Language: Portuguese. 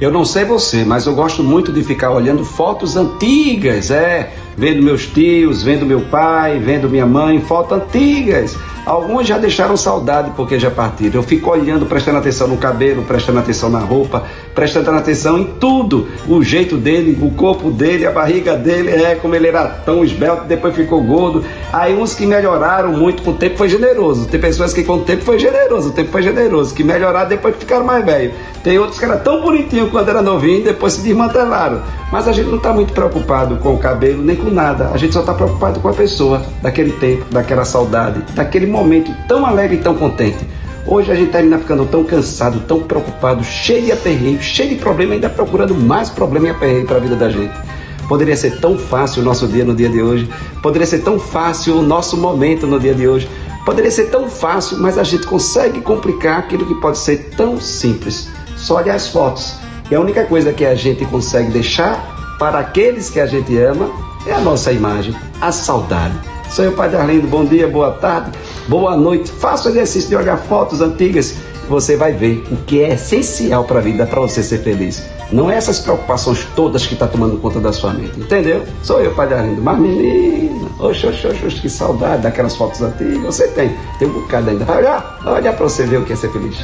eu não sei você, mas eu gosto muito de ficar olhando fotos antigas, é. Vendo meus tios, vendo meu pai, vendo minha mãe, fotos antigas. Alguns já deixaram saudade porque já partiram. Eu fico olhando, prestando atenção no cabelo, prestando atenção na roupa, prestando atenção em tudo. O jeito dele, o corpo dele, a barriga dele, é como ele era tão esbelto, depois ficou gordo. Aí uns que melhoraram muito com o tempo foi generoso. Tem pessoas que com o tempo foi generoso, o tempo foi generoso, que melhoraram depois ficaram mais velhos. Tem outros que eram tão bonitinhos quando era novinho, depois se desmantelaram. Mas a gente não está muito preocupado com o cabelo nem com nada. A gente só está preocupado com a pessoa, daquele tempo, daquela saudade, daquele momento tão alegre e tão contente. Hoje a gente termina ficando tão cansado, tão preocupado, cheio de aperreio, cheio de problema, ainda procurando mais problema e aperreio para a vida da gente. Poderia ser tão fácil o nosso dia no dia de hoje, poderia ser tão fácil o nosso momento no dia de hoje, poderia ser tão fácil, mas a gente consegue complicar aquilo que pode ser tão simples. Só olhar as fotos. E a única coisa que a gente consegue deixar para aqueles que a gente ama é a nossa imagem, a saudade. Sou eu, Padre Arlindo. Bom dia, boa tarde, boa noite. Faça o exercício de olhar fotos antigas. Você vai ver o que é essencial para a vida, para você ser feliz. Não é essas preocupações todas que está tomando conta da sua mente, entendeu? Sou eu, Padre Arlindo. Mas menina, oxe, oxe, oxe, que saudade daquelas fotos antigas. Você tem, tem um bocado ainda. Vai olhar, olha para você ver o que é ser feliz.